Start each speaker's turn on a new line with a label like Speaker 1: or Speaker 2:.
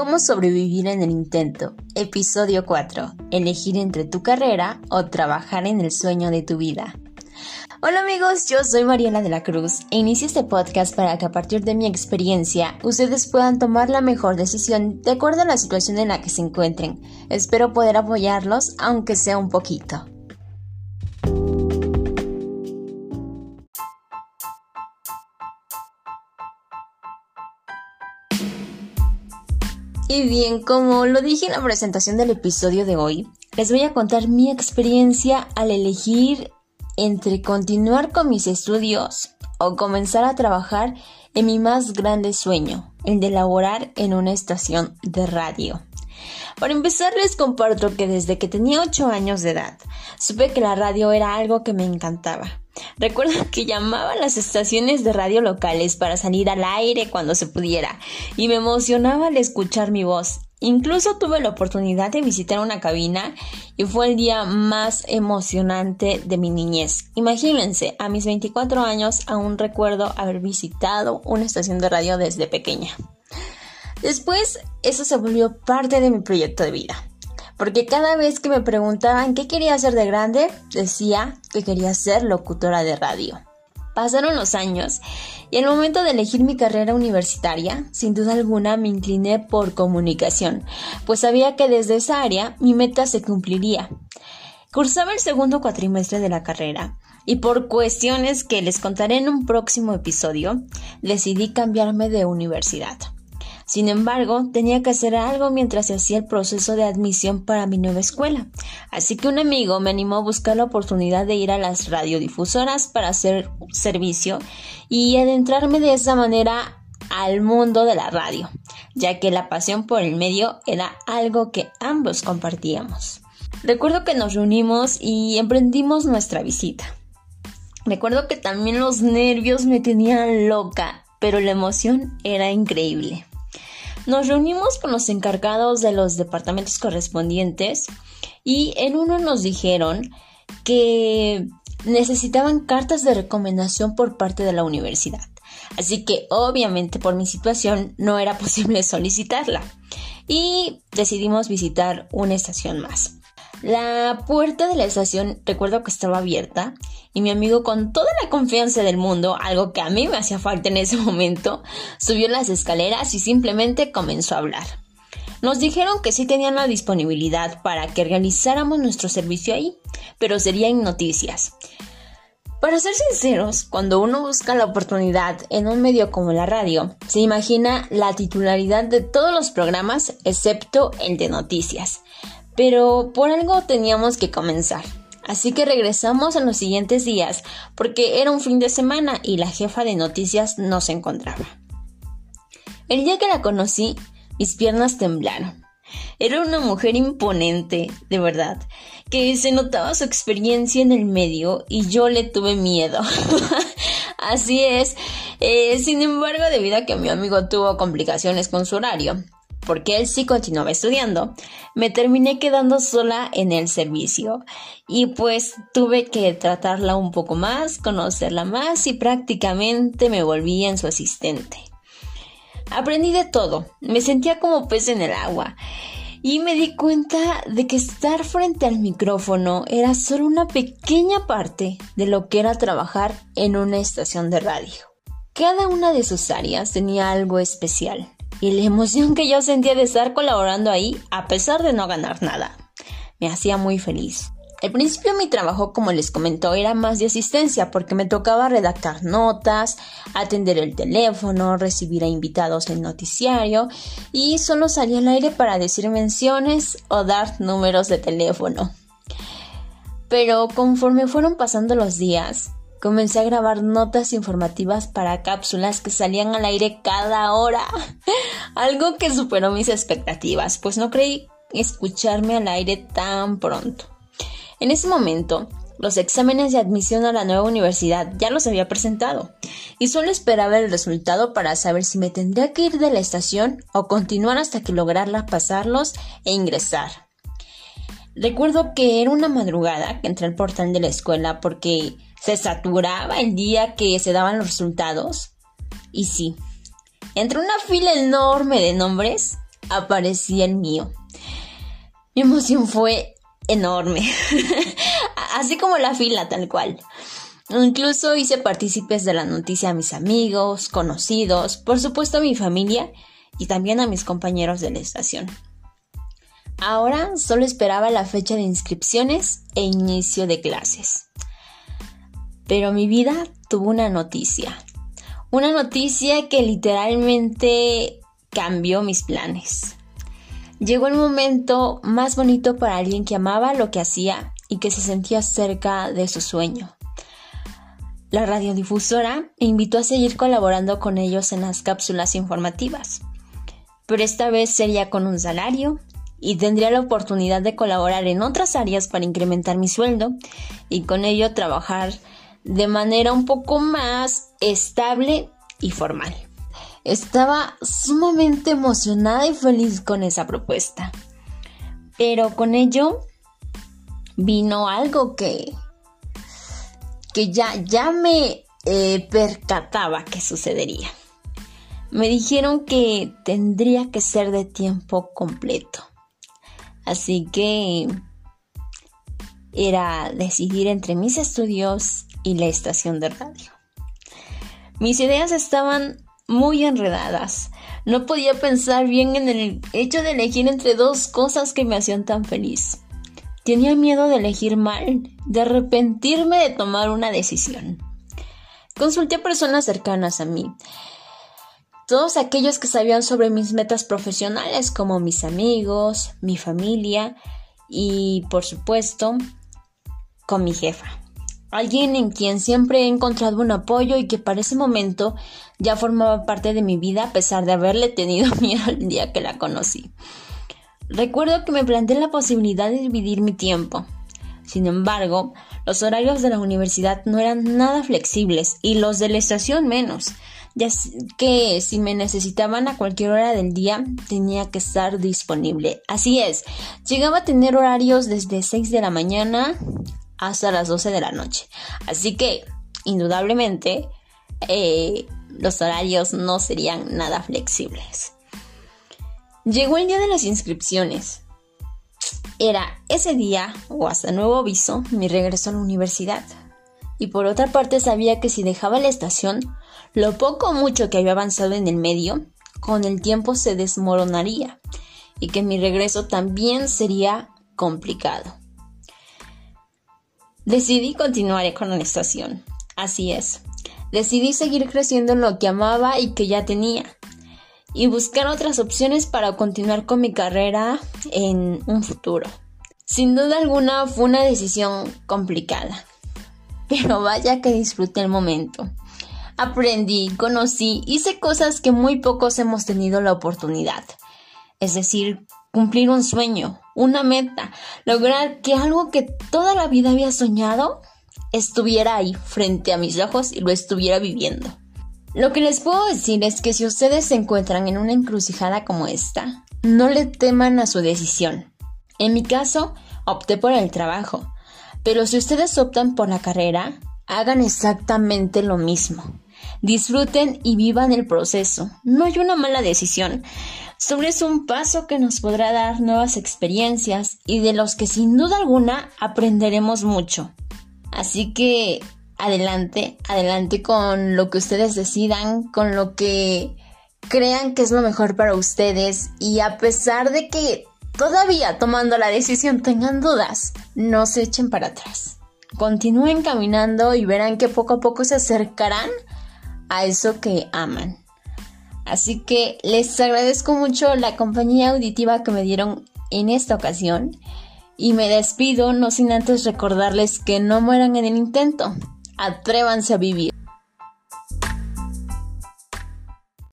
Speaker 1: ¿Cómo sobrevivir en el intento? Episodio 4. Elegir entre tu carrera o trabajar en el sueño de tu vida. Hola amigos, yo soy Mariela de la Cruz e inicio este podcast para que a partir de mi experiencia ustedes puedan tomar la mejor decisión de acuerdo a la situación en la que se encuentren. Espero poder apoyarlos aunque sea un poquito. Y bien, como lo dije en la presentación del episodio de hoy, les voy a contar mi experiencia al elegir entre continuar con mis estudios o comenzar a trabajar en mi más grande sueño, el de laborar en una estación de radio. Para empezar les comparto que desde que tenía 8 años de edad, supe que la radio era algo que me encantaba. Recuerdo que llamaba a las estaciones de radio locales para salir al aire cuando se pudiera y me emocionaba al escuchar mi voz. Incluso tuve la oportunidad de visitar una cabina y fue el día más emocionante de mi niñez. Imagínense, a mis 24 años aún recuerdo haber visitado una estación de radio desde pequeña. Después, eso se volvió parte de mi proyecto de vida porque cada vez que me preguntaban qué quería hacer de grande, decía que quería ser locutora de radio. Pasaron los años y el momento de elegir mi carrera universitaria, sin duda alguna me incliné por comunicación, pues sabía que desde esa área mi meta se cumpliría. Cursaba el segundo cuatrimestre de la carrera y por cuestiones que les contaré en un próximo episodio, decidí cambiarme de universidad. Sin embargo, tenía que hacer algo mientras se hacía el proceso de admisión para mi nueva escuela. Así que un amigo me animó a buscar la oportunidad de ir a las radiodifusoras para hacer servicio y adentrarme de esa manera al mundo de la radio, ya que la pasión por el medio era algo que ambos compartíamos. Recuerdo que nos reunimos y emprendimos nuestra visita. Recuerdo que también los nervios me tenían loca, pero la emoción era increíble. Nos reunimos con los encargados de los departamentos correspondientes y en uno nos dijeron que necesitaban cartas de recomendación por parte de la universidad. Así que obviamente por mi situación no era posible solicitarla y decidimos visitar una estación más. La puerta de la estación recuerdo que estaba abierta y mi amigo con toda la confianza del mundo, algo que a mí me hacía falta en ese momento, subió las escaleras y simplemente comenzó a hablar. Nos dijeron que sí tenían la disponibilidad para que realizáramos nuestro servicio ahí, pero sería en noticias. Para ser sinceros, cuando uno busca la oportunidad en un medio como la radio, se imagina la titularidad de todos los programas excepto el de noticias pero por algo teníamos que comenzar. Así que regresamos en los siguientes días porque era un fin de semana y la jefa de noticias no se encontraba. El día que la conocí, mis piernas temblaron. Era una mujer imponente, de verdad, que se notaba su experiencia en el medio y yo le tuve miedo. Así es. Eh, sin embargo, debido a que mi amigo tuvo complicaciones con su horario, porque él sí continuaba estudiando, me terminé quedando sola en el servicio y pues tuve que tratarla un poco más, conocerla más y prácticamente me volví en su asistente. Aprendí de todo, me sentía como pez en el agua y me di cuenta de que estar frente al micrófono era solo una pequeña parte de lo que era trabajar en una estación de radio. Cada una de sus áreas tenía algo especial y la emoción que yo sentía de estar colaborando ahí a pesar de no ganar nada. Me hacía muy feliz. Al principio mi trabajo, como les comentó, era más de asistencia porque me tocaba redactar notas, atender el teléfono, recibir a invitados en noticiario y solo salía al aire para decir menciones o dar números de teléfono. Pero conforme fueron pasando los días, Comencé a grabar notas informativas para cápsulas que salían al aire cada hora. Algo que superó mis expectativas, pues no creí escucharme al aire tan pronto. En ese momento, los exámenes de admisión a la nueva universidad ya los había presentado y solo esperaba el resultado para saber si me tendría que ir de la estación o continuar hasta que lograra pasarlos e ingresar. Recuerdo que era una madrugada que entré al portal de la escuela porque se saturaba el día que se daban los resultados. Y sí, entre una fila enorme de nombres, aparecía el mío. Mi emoción fue enorme, así como la fila tal cual. Incluso hice partícipes de la noticia a mis amigos, conocidos, por supuesto a mi familia y también a mis compañeros de la estación. Ahora solo esperaba la fecha de inscripciones e inicio de clases. Pero mi vida tuvo una noticia. Una noticia que literalmente cambió mis planes. Llegó el momento más bonito para alguien que amaba lo que hacía y que se sentía cerca de su sueño. La radiodifusora me invitó a seguir colaborando con ellos en las cápsulas informativas, pero esta vez sería con un salario y tendría la oportunidad de colaborar en otras áreas para incrementar mi sueldo y con ello trabajar de manera un poco más estable y formal. Estaba sumamente emocionada y feliz con esa propuesta, pero con ello vino algo que que ya, ya me eh, percataba que sucedería. Me dijeron que tendría que ser de tiempo completo. Así que era decidir entre mis estudios y la estación de radio. Mis ideas estaban muy enredadas. No podía pensar bien en el hecho de elegir entre dos cosas que me hacían tan feliz. Tenía miedo de elegir mal, de arrepentirme de tomar una decisión. Consulté a personas cercanas a mí, todos aquellos que sabían sobre mis metas profesionales, como mis amigos, mi familia y, por supuesto, con mi jefa. Alguien en quien siempre he encontrado un apoyo y que para ese momento ya formaba parte de mi vida a pesar de haberle tenido miedo el día que la conocí. Recuerdo que me planteé la posibilidad de dividir mi tiempo. Sin embargo, los horarios de la universidad no eran nada flexibles y los de la estación menos, ya que si me necesitaban a cualquier hora del día tenía que estar disponible. Así es, llegaba a tener horarios desde 6 de la mañana hasta las 12 de la noche. Así que, indudablemente, eh, los horarios no serían nada flexibles. Llegó el día de las inscripciones. Era ese día, o hasta nuevo aviso, mi regreso a la universidad. Y por otra parte sabía que si dejaba la estación, lo poco o mucho que había avanzado en el medio, con el tiempo se desmoronaría y que mi regreso también sería complicado. Decidí continuar con la estación. Así es. Decidí seguir creciendo en lo que amaba y que ya tenía y buscar otras opciones para continuar con mi carrera en un futuro. Sin duda alguna fue una decisión complicada, pero vaya que disfruté el momento. Aprendí, conocí, hice cosas que muy pocos hemos tenido la oportunidad. Es decir, cumplir un sueño, una meta, lograr que algo que toda la vida había soñado estuviera ahí frente a mis ojos y lo estuviera viviendo. Lo que les puedo decir es que si ustedes se encuentran en una encrucijada como esta, no le teman a su decisión. En mi caso, opté por el trabajo, pero si ustedes optan por la carrera, hagan exactamente lo mismo. Disfruten y vivan el proceso. No hay una mala decisión. Solo es un paso que nos podrá dar nuevas experiencias y de los que sin duda alguna aprenderemos mucho. Así que adelante, adelante con lo que ustedes decidan, con lo que crean que es lo mejor para ustedes y a pesar de que todavía tomando la decisión tengan dudas, no se echen para atrás. Continúen caminando y verán que poco a poco se acercarán a eso que aman. Así que les agradezco mucho la compañía auditiva que me dieron en esta ocasión y me despido no sin antes recordarles que no mueran en el intento, Atrévanse a vivir.